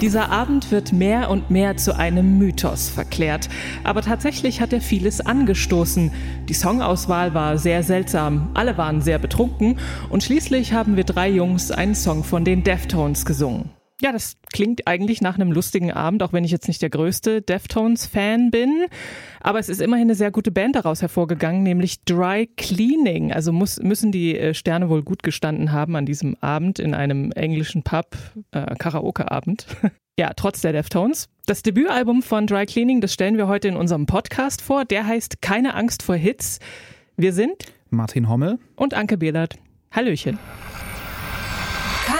Dieser Abend wird mehr und mehr zu einem Mythos verklärt. Aber tatsächlich hat er vieles angestoßen. Die Songauswahl war sehr seltsam, alle waren sehr betrunken und schließlich haben wir drei Jungs einen Song von den Deftones gesungen. Ja, das klingt eigentlich nach einem lustigen Abend, auch wenn ich jetzt nicht der größte Deftones-Fan bin. Aber es ist immerhin eine sehr gute Band daraus hervorgegangen, nämlich Dry Cleaning. Also muss, müssen die äh, Sterne wohl gut gestanden haben an diesem Abend in einem englischen Pub, äh, Karaoke-Abend. ja, trotz der Deftones. Das Debütalbum von Dry Cleaning, das stellen wir heute in unserem Podcast vor. Der heißt Keine Angst vor Hits. Wir sind Martin Hommel und Anke Behlert. Hallöchen.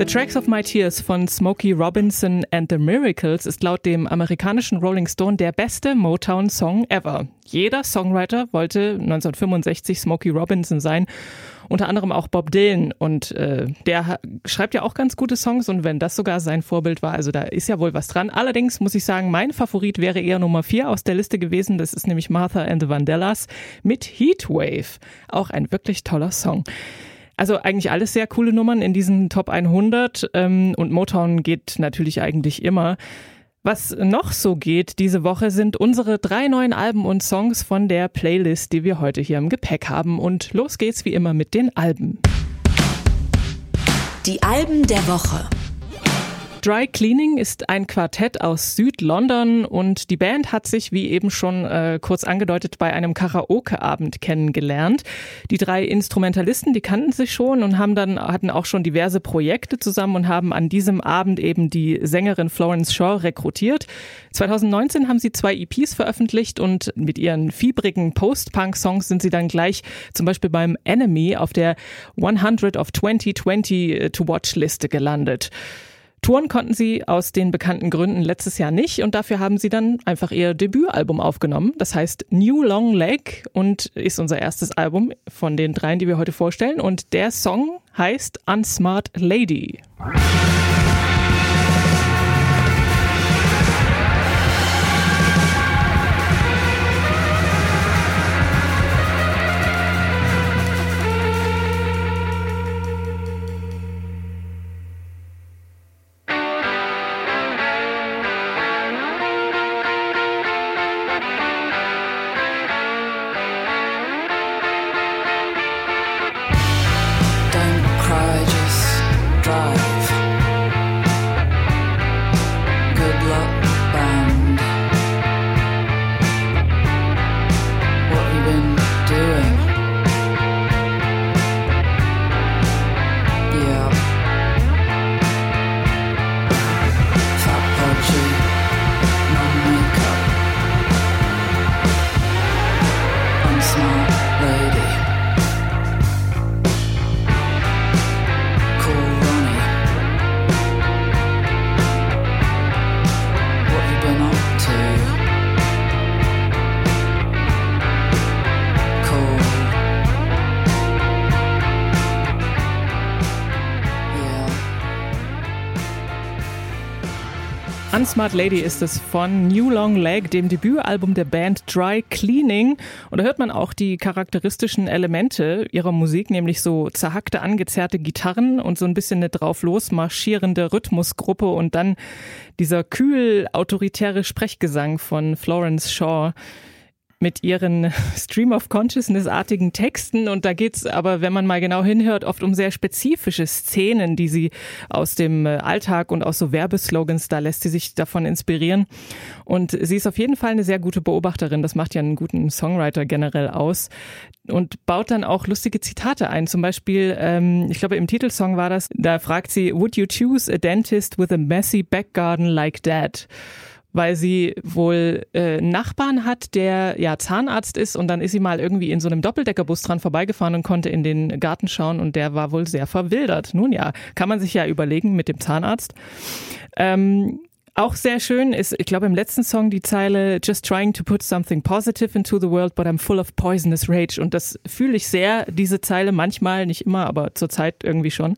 The Tracks of My Tears von Smokey Robinson and the Miracles ist laut dem amerikanischen Rolling Stone der beste Motown-Song ever. Jeder Songwriter wollte 1965 Smokey Robinson sein unter anderem auch Bob Dylan und äh, der schreibt ja auch ganz gute Songs und wenn das sogar sein Vorbild war, also da ist ja wohl was dran. Allerdings muss ich sagen, mein Favorit wäre eher Nummer vier aus der Liste gewesen. Das ist nämlich Martha and the Vandellas mit Heatwave. Auch ein wirklich toller Song. Also eigentlich alles sehr coole Nummern in diesen Top 100 ähm, und Motown geht natürlich eigentlich immer. Was noch so geht diese Woche sind unsere drei neuen Alben und Songs von der Playlist, die wir heute hier im Gepäck haben. Und los geht's wie immer mit den Alben. Die Alben der Woche. Dry Cleaning ist ein Quartett aus Südlondon und die Band hat sich, wie eben schon äh, kurz angedeutet, bei einem Karaoke-Abend kennengelernt. Die drei Instrumentalisten, die kannten sich schon und haben dann hatten auch schon diverse Projekte zusammen und haben an diesem Abend eben die Sängerin Florence Shaw rekrutiert. 2019 haben sie zwei EPs veröffentlicht und mit ihren fiebrigen Post-Punk-Songs sind sie dann gleich zum Beispiel beim Enemy auf der 100 of 2020 to Watch Liste gelandet. Touren konnten sie aus den bekannten Gründen letztes Jahr nicht und dafür haben sie dann einfach ihr Debütalbum aufgenommen. Das heißt New Long Leg und ist unser erstes Album von den dreien, die wir heute vorstellen. Und der Song heißt Unsmart Lady. Unsmart Lady ist es von New Long Leg, dem Debütalbum der Band Dry Cleaning. Und da hört man auch die charakteristischen Elemente ihrer Musik, nämlich so zerhackte, angezerrte Gitarren und so ein bisschen eine drauf los marschierende Rhythmusgruppe und dann dieser kühl autoritäre Sprechgesang von Florence Shaw mit ihren Stream of Consciousness-artigen Texten. Und da geht's aber, wenn man mal genau hinhört, oft um sehr spezifische Szenen, die sie aus dem äh, Alltag und aus so Werbeslogans, da lässt sie sich davon inspirieren. Und sie ist auf jeden Fall eine sehr gute Beobachterin. Das macht ja einen guten Songwriter generell aus. Und baut dann auch lustige Zitate ein. Zum Beispiel, ähm, ich glaube, im Titelsong war das, da fragt sie, Would you choose a dentist with a messy back garden like that? Weil sie wohl äh, Nachbarn hat, der ja Zahnarzt ist und dann ist sie mal irgendwie in so einem Doppeldeckerbus dran vorbeigefahren und konnte in den Garten schauen und der war wohl sehr verwildert. Nun ja, kann man sich ja überlegen mit dem Zahnarzt. Ähm, auch sehr schön ist, ich glaube, im letzten Song die Zeile Just trying to put something positive into the world, but I'm full of poisonous rage. Und das fühle ich sehr, diese Zeile, manchmal, nicht immer, aber zurzeit irgendwie schon.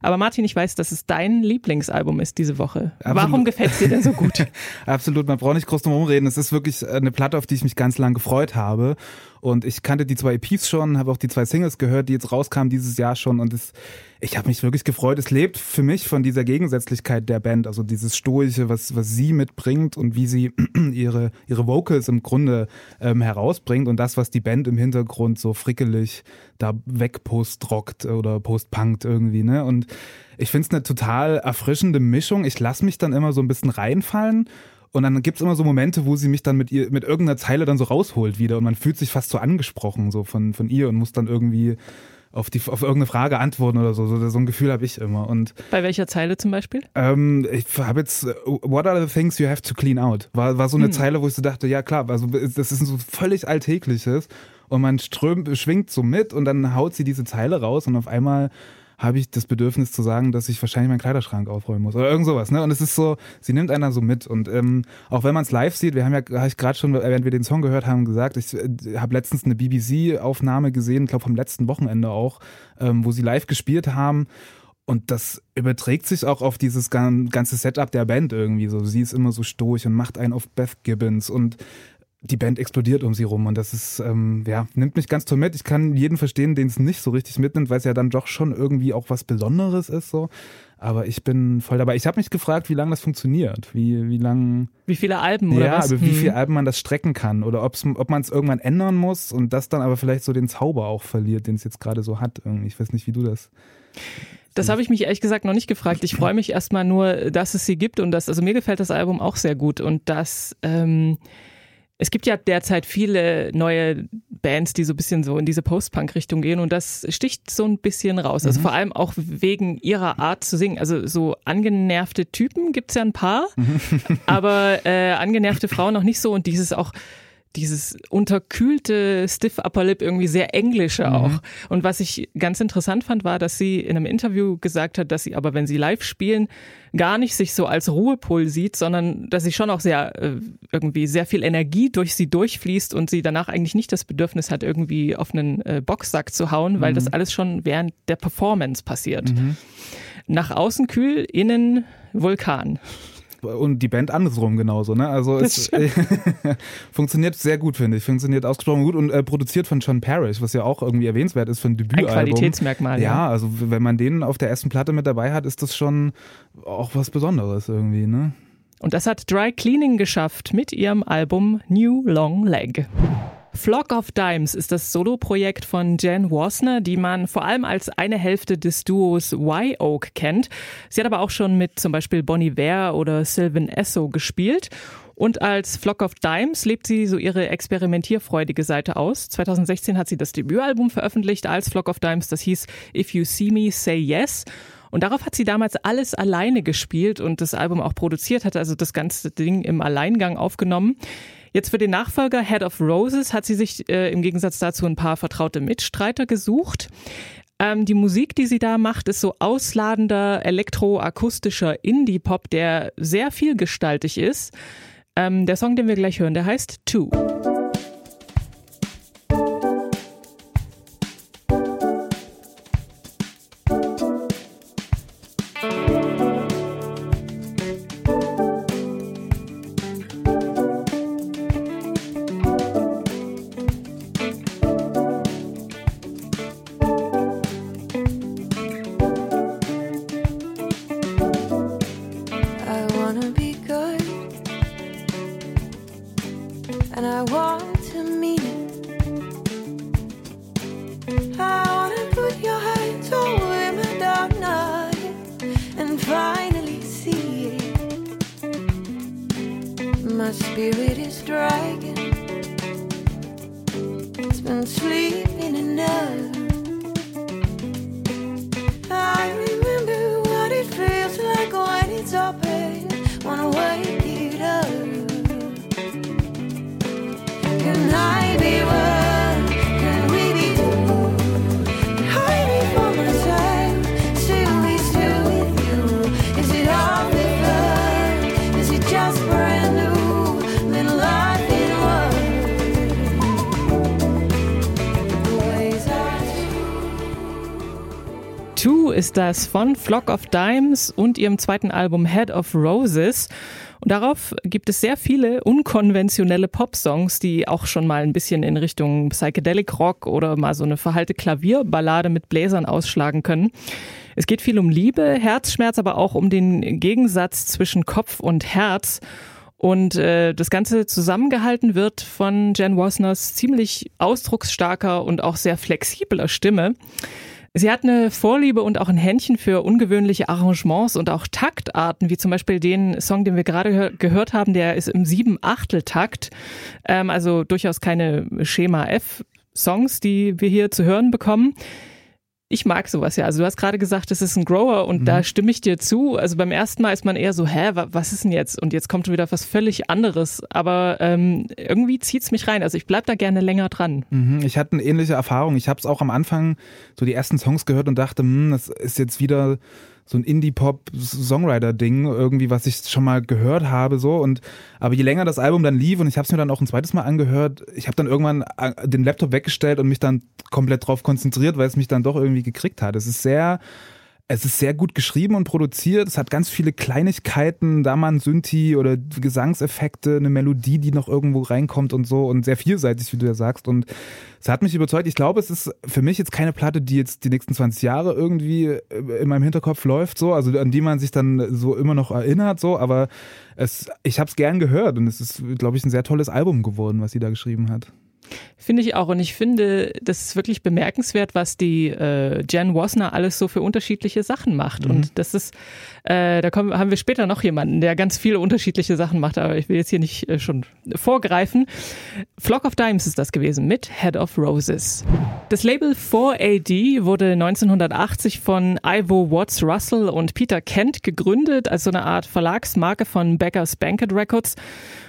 Aber Martin, ich weiß, dass es dein Lieblingsalbum ist diese Woche. Absolut. Warum gefällt es dir denn so gut? Absolut, man braucht nicht groß drum rumreden. Es ist wirklich eine Platte, auf die ich mich ganz lang gefreut habe. Und ich kannte die zwei EPs schon, habe auch die zwei Singles gehört, die jetzt rauskamen dieses Jahr schon. Und es, ich habe mich wirklich gefreut. Es lebt für mich von dieser Gegensätzlichkeit der Band, also dieses Stoische, was, was sie mitbringt und wie sie ihre, ihre Vocals im Grunde ähm, herausbringt und das, was die Band im Hintergrund so frickelig da wegpostrockt oder postpunkt irgendwie. Ne? Und ich finde es eine total erfrischende Mischung. Ich lasse mich dann immer so ein bisschen reinfallen und dann gibt's immer so Momente, wo sie mich dann mit ihr, mit irgendeiner Zeile dann so rausholt wieder und man fühlt sich fast so angesprochen, so von, von ihr und muss dann irgendwie auf, die, auf irgendeine Frage antworten oder so. So, so ein Gefühl habe ich immer. Und, Bei welcher Zeile zum Beispiel? Ähm, ich habe jetzt What are the things you have to clean out? War, war so eine hm. Zeile, wo ich so dachte, ja klar, also das ist so völlig Alltägliches und man strömt, schwingt so mit und dann haut sie diese Zeile raus und auf einmal habe ich das Bedürfnis zu sagen, dass ich wahrscheinlich meinen Kleiderschrank aufräumen muss oder irgend sowas. Ne? Und es ist so, sie nimmt einer so mit. Und ähm, auch wenn man es live sieht, wir haben ja, habe ich gerade schon, während wir den Song gehört haben, gesagt, ich äh, habe letztens eine BBC-Aufnahme gesehen, glaube vom letzten Wochenende auch, ähm, wo sie live gespielt haben. Und das überträgt sich auch auf dieses ganze Setup der Band irgendwie so. Sie ist immer so stoisch und macht einen auf Beth Gibbons und die Band explodiert um sie rum und das ist, ähm, ja, nimmt mich ganz toll mit. Ich kann jeden verstehen, den es nicht so richtig mitnimmt, weil es ja dann doch schon irgendwie auch was Besonderes ist, so. Aber ich bin voll dabei. Ich habe mich gefragt, wie lange das funktioniert, wie, wie lang. Wie viele Alben oder ja, was? Ja, wie hm. viele Alben man das strecken kann oder ob's, ob man es irgendwann ändern muss und das dann aber vielleicht so den Zauber auch verliert, den es jetzt gerade so hat. Irgendwie. Ich weiß nicht, wie du das. Das habe ich mich ehrlich gesagt noch nicht gefragt. Ich freue mich erstmal nur, dass es sie gibt und das, also mir gefällt das Album auch sehr gut und das, ähm, es gibt ja derzeit viele neue Bands, die so ein bisschen so in diese Post-Punk-Richtung gehen und das sticht so ein bisschen raus. Also mhm. vor allem auch wegen ihrer Art zu singen. Also so angenervte Typen gibt's ja ein paar, mhm. aber äh, angenervte Frauen noch nicht so und dieses auch dieses unterkühlte Stiff Upper Lip irgendwie sehr englische mhm. auch. Und was ich ganz interessant fand, war, dass sie in einem Interview gesagt hat, dass sie aber, wenn sie live spielen, gar nicht sich so als Ruhepol sieht, sondern dass sie schon auch sehr äh, irgendwie sehr viel Energie durch sie durchfließt und sie danach eigentlich nicht das Bedürfnis hat, irgendwie auf einen äh, Boxsack zu hauen, weil mhm. das alles schon während der Performance passiert. Mhm. Nach außen kühl, innen Vulkan und die Band andersrum genauso. Ne? Also es funktioniert sehr gut, finde ich. Funktioniert ausgesprochen gut und äh, produziert von John Parrish, was ja auch irgendwie erwähnenswert ist für ein Debütalbum. Ein Qualitätsmerkmal. Ja, ja, also wenn man den auf der ersten Platte mit dabei hat, ist das schon auch was Besonderes irgendwie. Ne? Und das hat Dry Cleaning geschafft mit ihrem Album New Long Leg. Flock of Dimes ist das Soloprojekt von Jen Wasner, die man vor allem als eine Hälfte des Duos Y-Oak kennt. Sie hat aber auch schon mit zum Beispiel Bonnie Ware oder Sylvan Esso gespielt. Und als Flock of Dimes lebt sie so ihre experimentierfreudige Seite aus. 2016 hat sie das Debütalbum veröffentlicht als Flock of Dimes, das hieß If You See Me, Say Yes. Und darauf hat sie damals alles alleine gespielt und das Album auch produziert, hat also das ganze Ding im Alleingang aufgenommen. Jetzt für den Nachfolger Head of Roses hat sie sich äh, im Gegensatz dazu ein paar vertraute Mitstreiter gesucht. Ähm, die Musik, die sie da macht, ist so ausladender, elektroakustischer Indie-Pop, der sehr vielgestaltig ist. Ähm, der Song, den wir gleich hören, der heißt Two. Das von Flock of Dimes und ihrem zweiten Album Head of Roses. Und darauf gibt es sehr viele unkonventionelle Popsongs, die auch schon mal ein bisschen in Richtung Psychedelic Rock oder mal so eine verhalte Klavierballade mit Bläsern ausschlagen können. Es geht viel um Liebe, Herzschmerz, aber auch um den Gegensatz zwischen Kopf und Herz. Und äh, das Ganze zusammengehalten wird von Jen Wasners ziemlich ausdrucksstarker und auch sehr flexibler Stimme. Sie hat eine Vorliebe und auch ein Händchen für ungewöhnliche Arrangements und auch Taktarten, wie zum Beispiel den Song, den wir gerade gehört haben, der ist im Sieben-Achtel-Takt. Ähm, also durchaus keine Schema F-Songs, die wir hier zu hören bekommen ich mag sowas ja. Also du hast gerade gesagt, es ist ein Grower und mhm. da stimme ich dir zu. Also beim ersten Mal ist man eher so, hä, was ist denn jetzt? Und jetzt kommt schon wieder was völlig anderes. Aber ähm, irgendwie zieht's mich rein. Also ich bleib da gerne länger dran. Mhm. Ich hatte eine ähnliche Erfahrung. Ich habe es auch am Anfang so die ersten Songs gehört und dachte, hm, das ist jetzt wieder so ein Indie-Pop-Songwriter-Ding, irgendwie, was ich schon mal gehört habe, so. Und aber je länger das Album dann lief und ich habe es mir dann auch ein zweites Mal angehört, ich habe dann irgendwann äh, den Laptop weggestellt und mich dann komplett drauf konzentriert, weil es mich dann doch irgendwie gekriegt hat. Es ist sehr es ist sehr gut geschrieben und produziert. Es hat ganz viele Kleinigkeiten, da mal ein Synthi oder Gesangseffekte, eine Melodie, die noch irgendwo reinkommt und so und sehr vielseitig, wie du ja sagst. Und es hat mich überzeugt. Ich glaube, es ist für mich jetzt keine Platte, die jetzt die nächsten 20 Jahre irgendwie äh, in meinem Hinterkopf läuft, so, also an die man sich dann so immer noch erinnert, so, aber es, ich habe es gern gehört und es ist, glaube ich, ein sehr tolles Album geworden, was sie da geschrieben hat. Finde ich auch. Und ich finde, das ist wirklich bemerkenswert, was die äh, Jen Wasner alles so für unterschiedliche Sachen macht. Mhm. Und das ist, äh, da kommen, haben wir später noch jemanden, der ganz viele unterschiedliche Sachen macht, aber ich will jetzt hier nicht äh, schon vorgreifen. Flock of Dimes ist das gewesen mit Head of Roses. Das Label 4AD wurde 1980 von Ivo Watts Russell und Peter Kent gegründet als so eine Art Verlagsmarke von Becker's Banquet Records.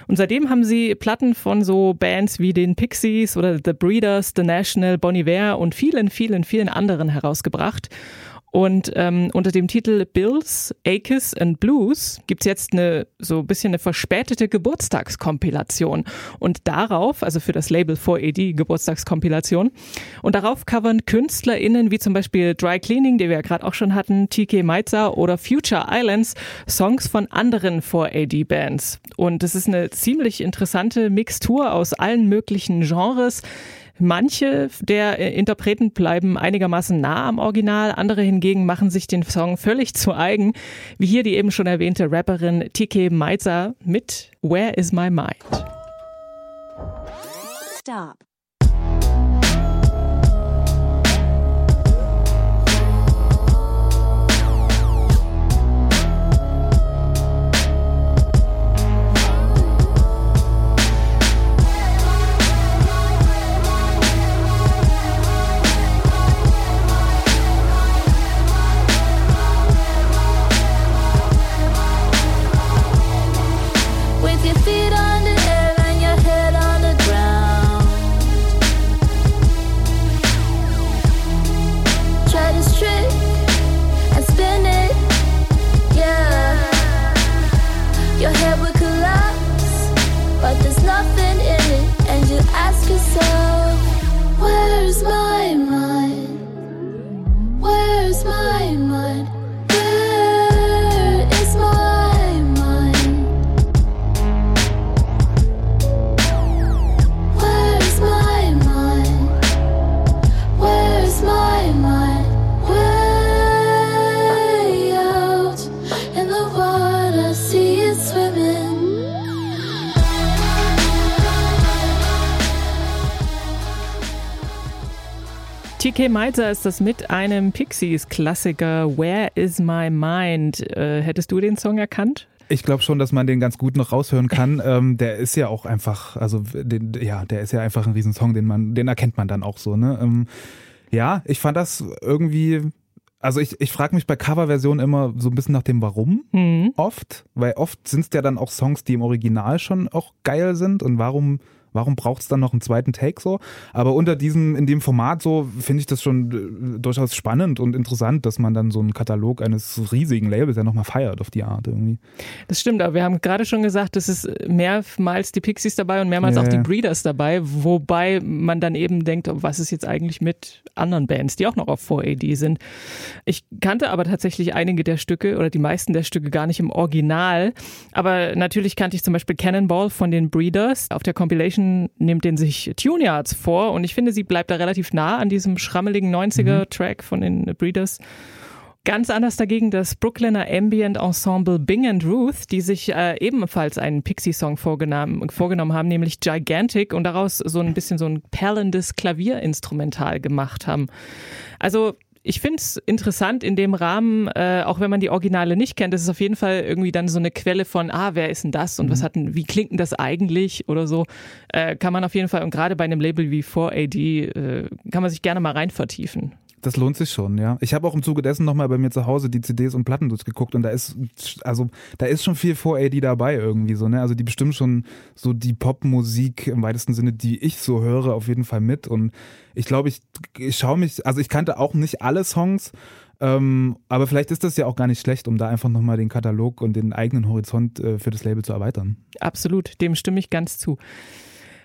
Und seitdem haben sie Platten von so Bands wie den Pixies oder The Breeders, The National, Bon Iver und vielen, vielen, vielen anderen herausgebracht. Und ähm, unter dem Titel Bills, Acres and Blues gibt's jetzt eine so ein bisschen eine verspätete Geburtstagskompilation. Und darauf, also für das Label 4AD Geburtstagskompilation, und darauf covern KünstlerInnen wie zum Beispiel Dry Cleaning, die wir ja gerade auch schon hatten, TK Meizer oder Future Islands, Songs von anderen 4AD-Bands. Und es ist eine ziemlich interessante Mixtur aus allen möglichen Genres. Manche der äh, Interpreten bleiben einigermaßen nah am Original, andere hingegen machen sich den Song völlig zu eigen, wie hier die eben schon erwähnte Rapperin Tike Meizer mit Where is my mind? Stop. TK Meiser ist das mit einem Pixies-Klassiker Where is My Mind? Äh, hättest du den Song erkannt? Ich glaube schon, dass man den ganz gut noch raushören kann. ähm, der ist ja auch einfach, also den, ja, der ist ja einfach ein Riesensong, den man, den erkennt man dann auch so. Ne? Ähm, ja, ich fand das irgendwie also ich, ich frage mich bei Coverversionen immer so ein bisschen nach dem Warum mhm. oft, weil oft sind es ja dann auch Songs, die im Original schon auch geil sind und warum Warum braucht es dann noch einen zweiten Take so? Aber unter diesem, in dem Format so, finde ich das schon äh, durchaus spannend und interessant, dass man dann so einen Katalog eines riesigen Labels ja nochmal feiert auf die Art irgendwie. Das stimmt, aber wir haben gerade schon gesagt, es ist mehrmals die Pixies dabei und mehrmals ja, auch die Breeders dabei, wobei man dann eben denkt, was ist jetzt eigentlich mit anderen Bands, die auch noch auf 4AD sind. Ich kannte aber tatsächlich einige der Stücke oder die meisten der Stücke gar nicht im Original, aber natürlich kannte ich zum Beispiel Cannonball von den Breeders. Auf der Compilation nimmt den sich Tune Yards vor und ich finde, sie bleibt da relativ nah an diesem schrammeligen 90er-Track mhm. von den Breeders. Ganz anders dagegen das Brooklyner Ambient Ensemble Bing and Ruth, die sich äh, ebenfalls einen Pixie-Song vorgenommen, vorgenommen haben, nämlich Gigantic und daraus so ein bisschen so ein perlendes Klavierinstrumental gemacht haben. Also ich finde es interessant in dem Rahmen, äh, auch wenn man die Originale nicht kennt, das ist auf jeden Fall irgendwie dann so eine Quelle von, ah, wer ist denn das und mhm. was hat denn, wie klingt denn das eigentlich oder so, äh, kann man auf jeden Fall, und gerade bei einem Label wie 4AD, äh, kann man sich gerne mal rein vertiefen. Das lohnt sich schon, ja. Ich habe auch im Zuge dessen nochmal bei mir zu Hause die CDs und Platten durchgeguckt und da ist, also da ist schon viel 4AD dabei irgendwie so, ne? Also die bestimmen schon so die Popmusik im weitesten Sinne, die ich so höre, auf jeden Fall mit. Und ich glaube, ich, ich schaue mich, also ich kannte auch nicht alle Songs, ähm, aber vielleicht ist das ja auch gar nicht schlecht, um da einfach nochmal den Katalog und den eigenen Horizont äh, für das Label zu erweitern. Absolut, dem stimme ich ganz zu.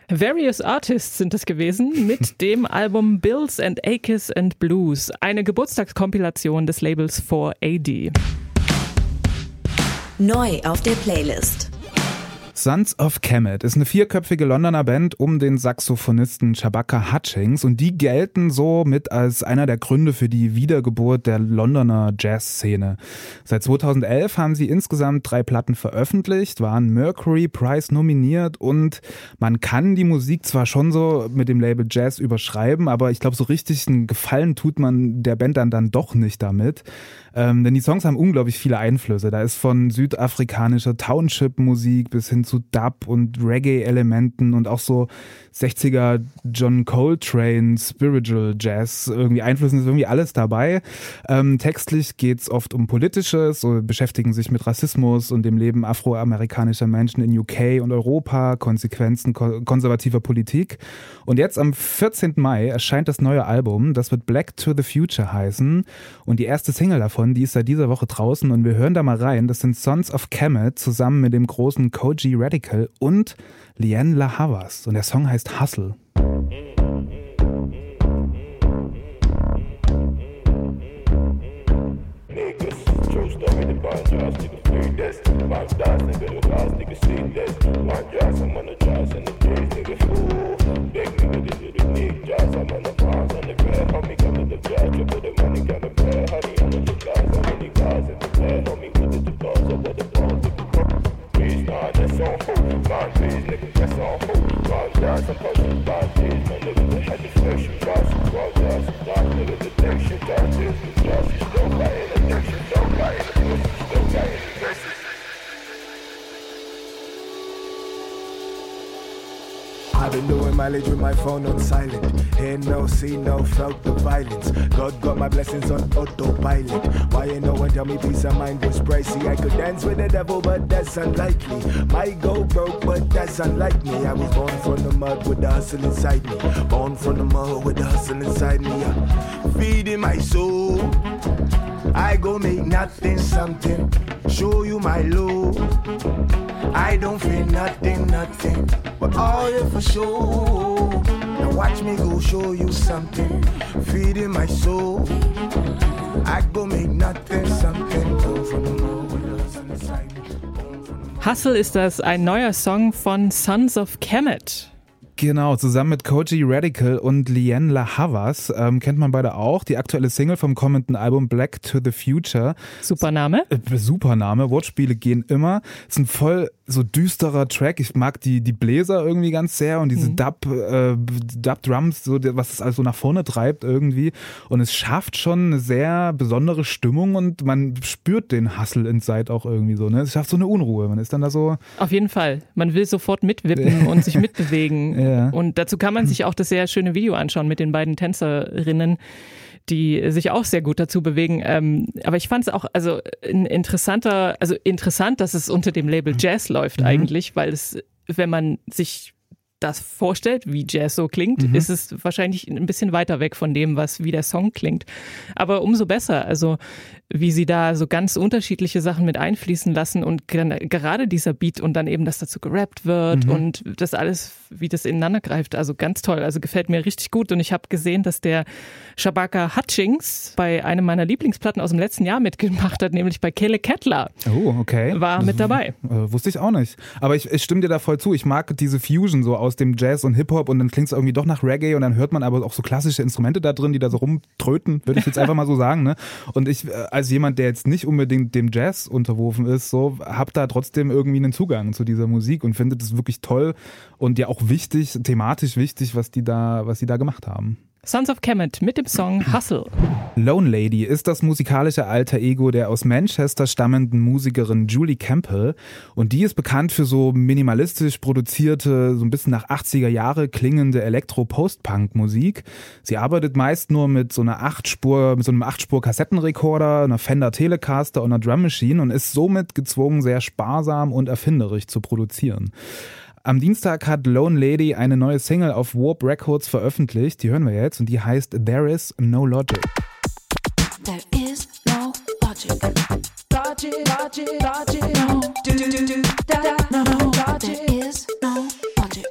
Various Artists sind es gewesen mit dem Album Bills and Acres and Blues, eine Geburtstagskompilation des Labels 4AD. Neu auf der Playlist. Sons of Kemet ist eine vierköpfige Londoner Band um den Saxophonisten Shabaka Hutchings und die gelten so mit als einer der Gründe für die Wiedergeburt der Londoner Jazzszene. Seit 2011 haben sie insgesamt drei Platten veröffentlicht, waren Mercury Prize nominiert und man kann die Musik zwar schon so mit dem Label Jazz überschreiben, aber ich glaube, so richtig einen Gefallen tut man der Band dann, dann doch nicht damit. Ähm, denn die Songs haben unglaublich viele Einflüsse. Da ist von südafrikanischer Township-Musik bis hin zu Dub und Reggae-Elementen und auch so 60er John Coltrane, Spiritual Jazz, irgendwie Einflüssen ist irgendwie alles dabei. Ähm, textlich geht's oft um Politisches, so beschäftigen sich mit Rassismus und dem Leben afroamerikanischer Menschen in UK und Europa, Konsequenzen konservativer Politik. Und jetzt am 14. Mai erscheint das neue Album, das wird Black to the Future heißen. Und die erste Single davon, die ist seit dieser Woche draußen und wir hören da mal rein. Das sind Sons of Kemet zusammen mit dem großen Koji Radical und Liane La Havas. Und der Song heißt Hustle. nigga. That's all. Five I'm five days, my nigga. Mileage with my phone on silent. Hear no, see no, felt the violence. God got my blessings on autopilot. Why ain't no one tell me peace of mind was pricey? I could dance with the devil, but that's unlikely. Might go broke, but that's unlike me. I was born from the mud with the hustle inside me. Born from the mud with the hustle inside me. I'm feeding my soul. I go make nothing something. Show you my love. I don't feel nothing, nothing. But all you for sure. Now watch me go show you something. Feeding my soul. I go make nothing something. Hustle ist das ein neuer Song von Sons of Kemet. Genau, zusammen mit Koji Radical und Liane La Havas ähm, kennt man beide auch. Die aktuelle Single vom kommenden Album Black to the Future. Super Name. Äh, super Name. Wortspiele gehen immer. Ist ein voll so düsterer Track. Ich mag die, die Bläser irgendwie ganz sehr und diese mhm. Dub, äh, Dub Drums, so, was es also nach vorne treibt irgendwie. Und es schafft schon eine sehr besondere Stimmung und man spürt den Hustle inside auch irgendwie so. Ne? Es schafft so eine Unruhe. Man ist dann da so. Auf jeden Fall. Man will sofort mitwippen und sich mitbewegen. Ja. Und dazu kann man sich auch das sehr schöne Video anschauen mit den beiden Tänzerinnen die sich auch sehr gut dazu bewegen. Ähm, aber ich fand es auch also ein interessanter, also interessant, dass es unter dem Label Jazz läuft mhm. eigentlich, weil es, wenn man sich das vorstellt, wie Jazz so klingt, mhm. ist es wahrscheinlich ein bisschen weiter weg von dem, was wie der Song klingt. Aber umso besser. Also wie sie da so ganz unterschiedliche Sachen mit einfließen lassen und gerade dieser Beat und dann eben, dass dazu gerappt wird mhm. und das alles, wie das ineinander greift. Also ganz toll. Also gefällt mir richtig gut. Und ich habe gesehen, dass der Shabaka Hutchings bei einem meiner Lieblingsplatten aus dem letzten Jahr mitgemacht hat, nämlich bei Kele Kettler. Oh, okay. War mit dabei. Äh, wusste ich auch nicht. Aber ich, ich stimme dir da voll zu. Ich mag diese Fusion so aus dem Jazz und Hip-Hop und dann klingt es irgendwie doch nach Reggae und dann hört man aber auch so klassische Instrumente da drin, die da so rumtröten, würde ich jetzt einfach mal so sagen. Ne? Und ich, äh, als jemand, der jetzt nicht unbedingt dem Jazz unterworfen ist, so, hab da trotzdem irgendwie einen Zugang zu dieser Musik und finde das wirklich toll und ja auch wichtig, thematisch wichtig, was die da, was die da gemacht haben. Sons of Kemet mit dem Song Hustle. Lone Lady ist das musikalische alter Ego der aus Manchester stammenden Musikerin Julie Campbell und die ist bekannt für so minimalistisch produzierte, so ein bisschen nach 80er Jahre klingende Elektro-Post-Punk-Musik. Sie arbeitet meist nur mit so einer Achtspur, mit so einem Achtspur-Kassettenrekorder, einer Fender Telecaster und einer Drum Machine und ist somit gezwungen, sehr sparsam und erfinderisch zu produzieren. Am Dienstag hat Lone Lady eine neue Single auf Warp Records veröffentlicht. Die hören wir jetzt und die heißt There is no logic. There is no logic. Logic, logic, logic, no. There is no logic.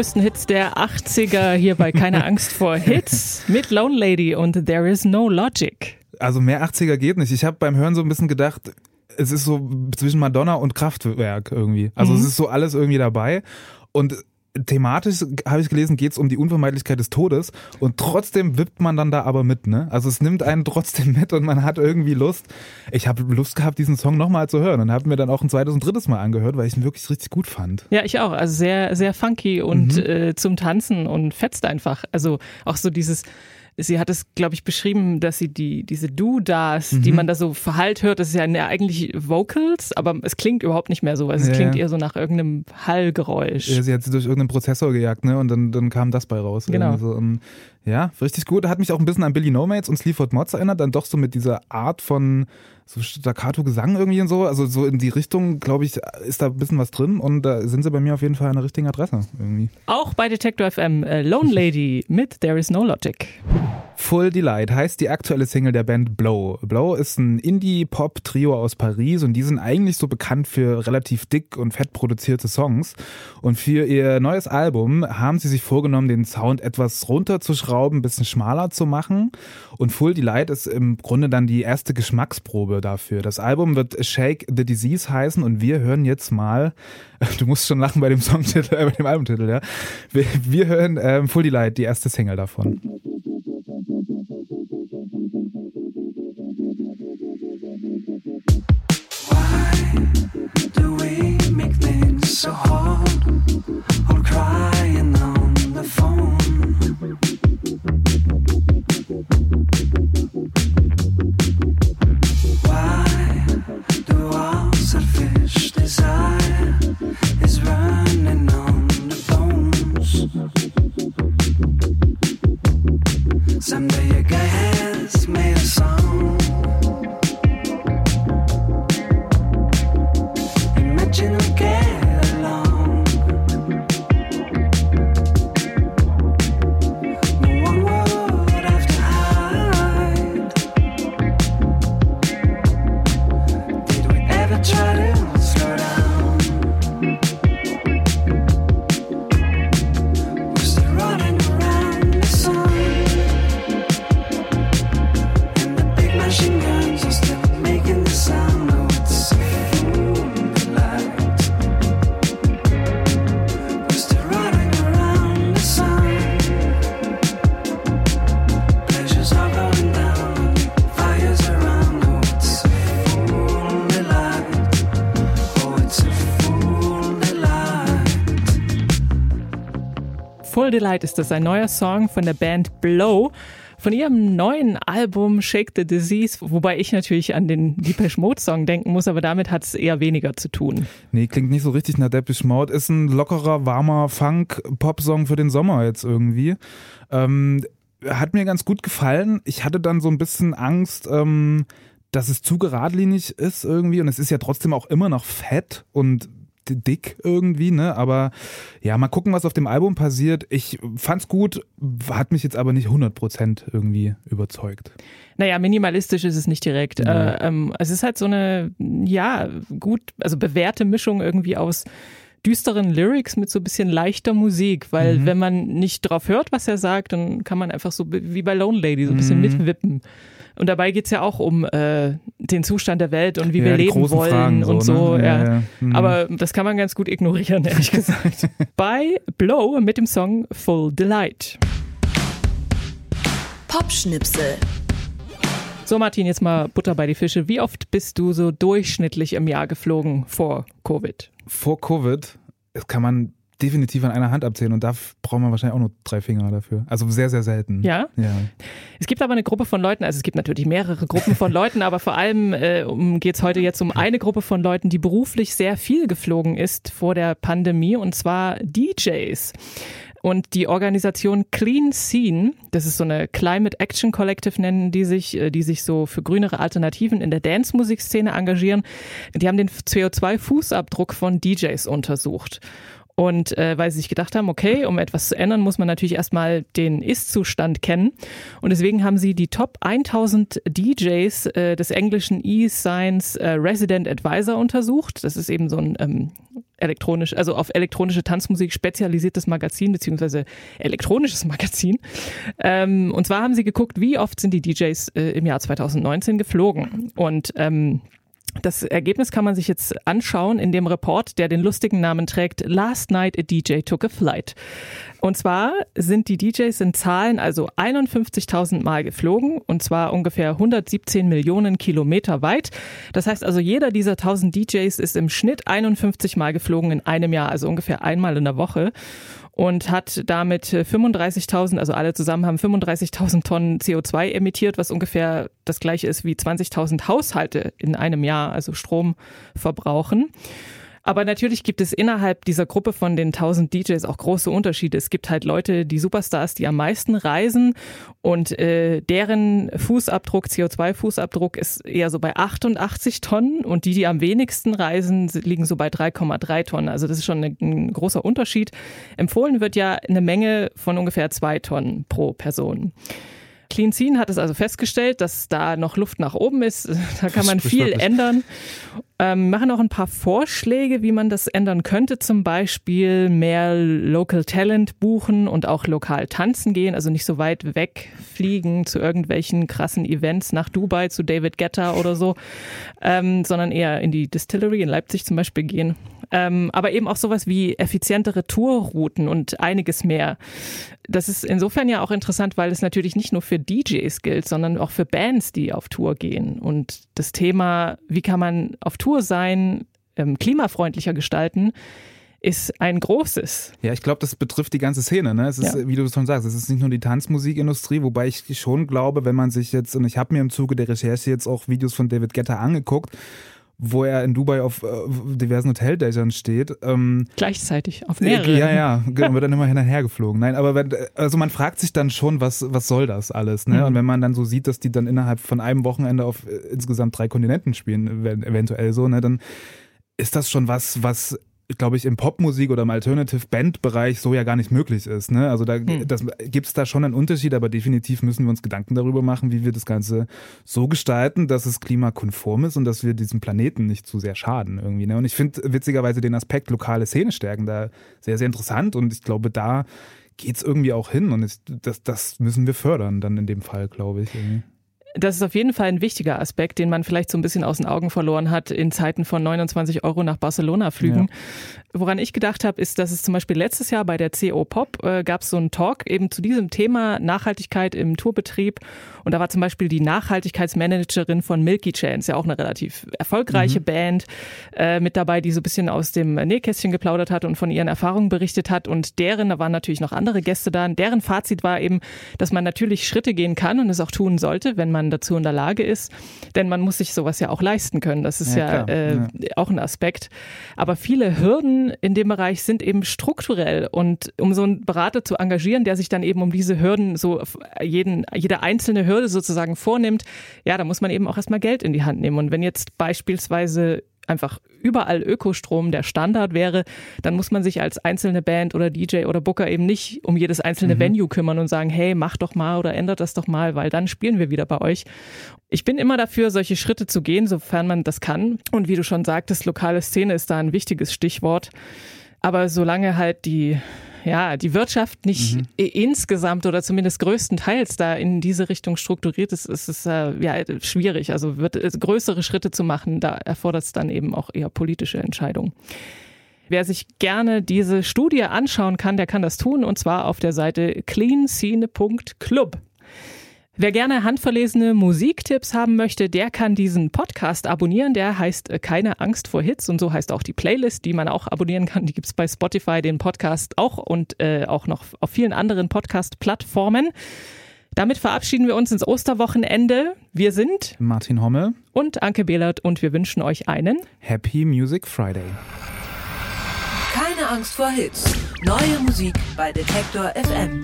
Größten Hits der 80er hier bei Keine Angst vor Hits mit Lone Lady und There is no Logic. Also mehr 80er geht nicht. Ich habe beim Hören so ein bisschen gedacht, es ist so zwischen Madonna und Kraftwerk irgendwie. Also mhm. es ist so alles irgendwie dabei. Und thematisch, habe ich gelesen, geht es um die Unvermeidlichkeit des Todes und trotzdem wippt man dann da aber mit, ne? Also es nimmt einen trotzdem mit und man hat irgendwie Lust. Ich habe Lust gehabt, diesen Song nochmal zu hören und habe mir dann auch ein zweites und drittes Mal angehört, weil ich ihn wirklich richtig gut fand. Ja, ich auch. Also sehr, sehr funky und mhm. äh, zum Tanzen und fetzt einfach. Also auch so dieses sie hat es, glaube ich, beschrieben, dass sie die, diese Do-Das, mhm. die man da so verhallt hört, das ist ja eigentlich Vocals, aber es klingt überhaupt nicht mehr so. Also es ja, klingt eher so nach irgendeinem Hallgeräusch. Ja, sie hat sie durch irgendeinen Prozessor gejagt, ne? Und dann, dann kam das bei raus. Genau. So. Und ja, richtig gut. Hat mich auch ein bisschen an Billy No Mates und Sleaford Mods erinnert, dann doch so mit dieser Art von so Staccato-Gesang irgendwie und so. Also so in die Richtung, glaube ich, ist da ein bisschen was drin und da sind sie bei mir auf jeden Fall an der richtigen Adresse irgendwie. Auch bei Detector FM äh, Lone Lady mit There is no Logic. Full Delight heißt die aktuelle Single der Band Blow. Blow ist ein Indie-Pop-Trio aus Paris und die sind eigentlich so bekannt für relativ dick und fett produzierte Songs. Und für ihr neues Album haben sie sich vorgenommen, den Sound etwas runterzuschrauben, ein bisschen schmaler zu machen. Und Full Delight ist im Grunde dann die erste Geschmacksprobe dafür. Das Album wird Shake the Disease heißen und wir hören jetzt mal, du musst schon lachen bei dem Songtitel, äh, bei dem Albumtitel, ja. Wir, wir hören ähm, Full Delight, die erste Single davon. Full Delight ist das, ein neuer Song von der Band Blow. Von ihrem neuen Album Shake the Disease, wobei ich natürlich an den Depeche Mode Song denken muss, aber damit hat es eher weniger zu tun. Nee, klingt nicht so richtig nach Depeche Mode. Ist ein lockerer, warmer Funk-Pop-Song für den Sommer jetzt irgendwie. Ähm, hat mir ganz gut gefallen. Ich hatte dann so ein bisschen Angst, ähm, dass es zu geradlinig ist irgendwie und es ist ja trotzdem auch immer noch fett und dick irgendwie, ne? Aber ja, mal gucken, was auf dem Album passiert. Ich fand's gut, hat mich jetzt aber nicht 100% irgendwie überzeugt. Naja, minimalistisch ist es nicht direkt. Nee. Äh, ähm, es ist halt so eine, ja, gut, also bewährte Mischung irgendwie aus düsteren Lyrics mit so ein bisschen leichter Musik, weil mhm. wenn man nicht drauf hört, was er sagt, dann kann man einfach so wie bei Lone Lady so ein bisschen mhm. mitwippen. Und dabei geht's ja auch um äh, den Zustand der Welt und wie ja, wir leben wollen Fragen und so. so ne? ja. Ja, mhm. Aber das kann man ganz gut ignorieren, ehrlich gesagt. bei Blow mit dem Song Full Delight. Popschnipsel. So, Martin, jetzt mal Butter bei die Fische. Wie oft bist du so durchschnittlich im Jahr geflogen vor Covid? Vor Covid, das kann man definitiv an einer Hand abzählen und da braucht man wahrscheinlich auch nur drei Finger dafür. Also sehr, sehr selten. Ja? ja. Es gibt aber eine Gruppe von Leuten, also es gibt natürlich mehrere Gruppen von Leuten, aber vor allem äh, um, geht es heute jetzt um eine Gruppe von Leuten, die beruflich sehr viel geflogen ist vor der Pandemie und zwar DJs. Und die Organisation Clean Scene, das ist so eine Climate Action Collective nennen die sich, äh, die sich so für grünere Alternativen in der Dance-Musikszene engagieren, die haben den CO2-Fußabdruck von DJs untersucht. Und äh, weil sie sich gedacht haben, okay, um etwas zu ändern, muss man natürlich erstmal den Ist-Zustand kennen. Und deswegen haben sie die Top 1000 DJs äh, des englischen E-Science äh, Resident Advisor untersucht. Das ist eben so ein ähm, elektronisch, also auf elektronische Tanzmusik spezialisiertes Magazin beziehungsweise elektronisches Magazin. Ähm, und zwar haben sie geguckt, wie oft sind die DJs äh, im Jahr 2019 geflogen. Und ähm, das Ergebnis kann man sich jetzt anschauen in dem Report, der den lustigen Namen trägt Last Night a DJ Took a Flight. Und zwar sind die DJs in Zahlen also 51.000 Mal geflogen und zwar ungefähr 117 Millionen Kilometer weit. Das heißt also, jeder dieser 1000 DJs ist im Schnitt 51 Mal geflogen in einem Jahr, also ungefähr einmal in der Woche und hat damit 35.000, also alle zusammen haben 35.000 Tonnen CO2 emittiert, was ungefähr das gleiche ist wie 20.000 Haushalte in einem Jahr, also Strom verbrauchen. Aber natürlich gibt es innerhalb dieser Gruppe von den 1000 DJs auch große Unterschiede. Es gibt halt Leute, die Superstars, die am meisten reisen und äh, deren Fußabdruck, CO2-Fußabdruck ist eher so bei 88 Tonnen und die, die am wenigsten reisen, liegen so bei 3,3 Tonnen. Also das ist schon ein, ein großer Unterschied. Empfohlen wird ja eine Menge von ungefähr zwei Tonnen pro Person. Clean Scene hat es also festgestellt, dass da noch Luft nach oben ist. Da kann man viel ändern. Ähm, machen auch ein paar Vorschläge, wie man das ändern könnte. Zum Beispiel mehr Local Talent buchen und auch lokal tanzen gehen. Also nicht so weit wegfliegen zu irgendwelchen krassen Events nach Dubai, zu David Guetta oder so, ähm, sondern eher in die Distillery in Leipzig zum Beispiel gehen. Ähm, aber eben auch sowas wie effizientere Tourrouten und einiges mehr. Das ist insofern ja auch interessant, weil es natürlich nicht nur für DJs gilt, sondern auch für Bands, die auf Tour gehen. Und das Thema, wie kann man auf Tour sein, ähm, klimafreundlicher gestalten, ist ein großes. Ja, ich glaube, das betrifft die ganze Szene. Ne? Es ist, ja. wie du schon sagst, es ist nicht nur die Tanzmusikindustrie, wobei ich schon glaube, wenn man sich jetzt, und ich habe mir im Zuge der Recherche jetzt auch Videos von David Guetta angeguckt, wo er in Dubai auf äh, diversen Hoteldächern steht. Ähm, Gleichzeitig, auf mehreren. Ja, ja, genau, wird dann immer hin und her geflogen. Nein, aber wenn, also man fragt sich dann schon, was, was soll das alles? Ne? Mhm. Und wenn man dann so sieht, dass die dann innerhalb von einem Wochenende auf äh, insgesamt drei Kontinenten spielen, eventuell so, ne, dann ist das schon was, was glaube ich, im Popmusik oder im Alternative-Band-Bereich so ja gar nicht möglich ist. Ne? Also da hm. gibt es da schon einen Unterschied, aber definitiv müssen wir uns Gedanken darüber machen, wie wir das Ganze so gestalten, dass es klimakonform ist und dass wir diesem Planeten nicht zu sehr schaden irgendwie. Ne? Und ich finde witzigerweise den Aspekt lokale Szene stärken da sehr, sehr interessant und ich glaube, da geht es irgendwie auch hin und ich, das, das müssen wir fördern dann in dem Fall, glaube ich. Irgendwie. Das ist auf jeden Fall ein wichtiger Aspekt, den man vielleicht so ein bisschen aus den Augen verloren hat in Zeiten von 29 Euro nach Barcelona flügen. Ja. Woran ich gedacht habe, ist, dass es zum Beispiel letztes Jahr bei der CO Pop äh, gab es so einen Talk eben zu diesem Thema Nachhaltigkeit im Tourbetrieb. Und da war zum Beispiel die Nachhaltigkeitsmanagerin von Milky Chance, ja auch eine relativ erfolgreiche mhm. Band, äh, mit dabei, die so ein bisschen aus dem Nähkästchen geplaudert hat und von ihren Erfahrungen berichtet hat. Und deren, da waren natürlich noch andere Gäste da, deren Fazit war eben, dass man natürlich Schritte gehen kann und es auch tun sollte, wenn man dazu in der Lage ist. Denn man muss sich sowas ja auch leisten können. Das ist ja, ja, äh, ja. auch ein Aspekt. Aber viele Hürden in dem Bereich sind eben strukturell. Und um so einen Berater zu engagieren, der sich dann eben um diese Hürden, so jeden, jede einzelne Hürde sozusagen vornimmt, ja, da muss man eben auch erstmal Geld in die Hand nehmen. Und wenn jetzt beispielsweise einfach überall Ökostrom der Standard wäre, dann muss man sich als einzelne Band oder DJ oder Booker eben nicht um jedes einzelne mhm. Venue kümmern und sagen, hey, mach doch mal oder ändert das doch mal, weil dann spielen wir wieder bei euch. Ich bin immer dafür, solche Schritte zu gehen, sofern man das kann. Und wie du schon sagtest, lokale Szene ist da ein wichtiges Stichwort. Aber solange halt die ja, die Wirtschaft nicht mhm. insgesamt oder zumindest größtenteils da in diese Richtung strukturiert ist, ist es äh, ja schwierig. Also wird äh, größere Schritte zu machen, da erfordert es dann eben auch eher politische Entscheidungen. Wer sich gerne diese Studie anschauen kann, der kann das tun und zwar auf der Seite cleanscene.club. Wer gerne handverlesene Musiktipps haben möchte, der kann diesen Podcast abonnieren. Der heißt äh, Keine Angst vor Hits und so heißt auch die Playlist, die man auch abonnieren kann. Die gibt's bei Spotify, den Podcast auch und äh, auch noch auf vielen anderen Podcast-Plattformen. Damit verabschieden wir uns ins Osterwochenende. Wir sind Martin Homme und Anke Behlert und wir wünschen euch einen Happy Music Friday. Keine Angst vor Hits. Neue Musik bei Detektor FM.